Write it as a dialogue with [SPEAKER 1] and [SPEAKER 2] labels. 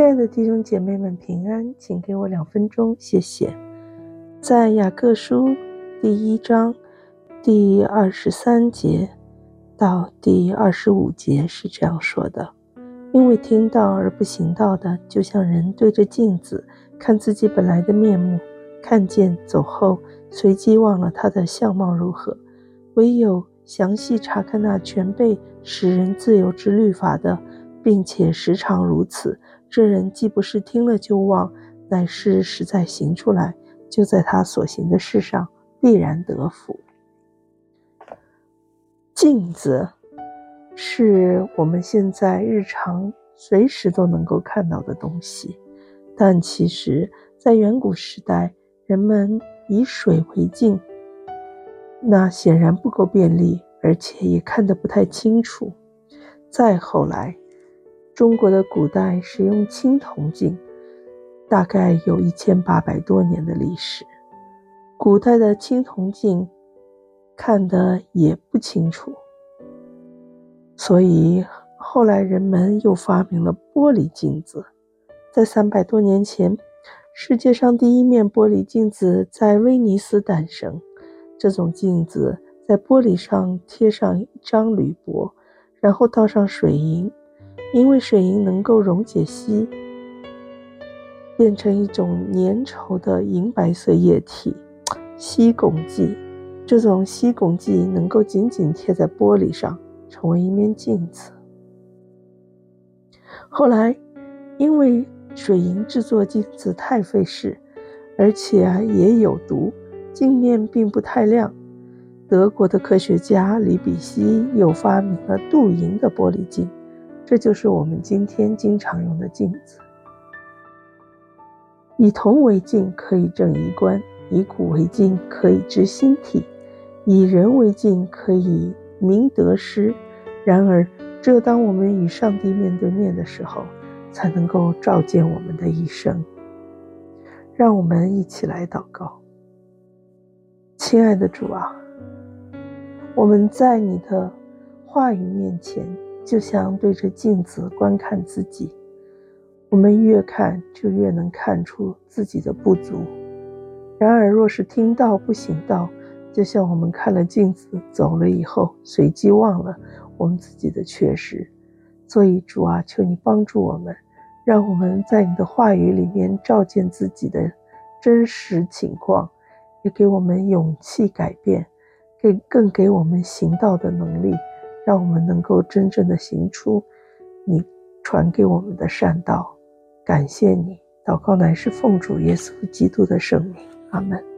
[SPEAKER 1] 亲爱的弟兄姐妹们，平安，请给我两分钟，谢谢。在雅各书第一章第二十三节到第二十五节是这样说的：因为听到而不行道的，就像人对着镜子看自己本来的面目，看见走后，随即忘了他的相貌如何；唯有详细查看那全被使人自由之律法的，并且时常如此。这人既不是听了就忘，乃是实在行出来，就在他所行的事上必然得福。镜子是我们现在日常随时都能够看到的东西，但其实，在远古时代，人们以水为镜，那显然不够便利，而且也看得不太清楚。再后来，中国的古代使用青铜镜，大概有一千八百多年的历史。古代的青铜镜看得也不清楚，所以后来人们又发明了玻璃镜子。在三百多年前，世界上第一面玻璃镜子在威尼斯诞生。这种镜子在玻璃上贴上一张铝箔，然后倒上水银。因为水银能够溶解锡，变成一种粘稠的银白色液体——锡汞剂。这种锡汞剂能够紧紧贴在玻璃上，成为一面镜子。后来，因为水银制作镜子太费事，而且也有毒，镜面并不太亮。德国的科学家李比希又发明了镀银的玻璃镜。这就是我们今天经常用的镜子。以铜为镜，可以正衣冠；以古为镜，可以知兴替；以人为镜，可以明得失。然而，只有当我们与上帝面对面的时候，才能够照见我们的一生。让我们一起来祷告。亲爱的主啊，我们在你的话语面前。就像对着镜子观看自己，我们越看就越能看出自己的不足。然而，若是听到不行道，就像我们看了镜子走了以后，随即忘了我们自己的缺失。所以，主啊，求你帮助我们，让我们在你的话语里面照见自己的真实情况，也给我们勇气改变，给更给我们行道的能力。让我们能够真正的行出你传给我们的善道，感谢你，祷告乃是奉主耶稣基督的圣名，阿门。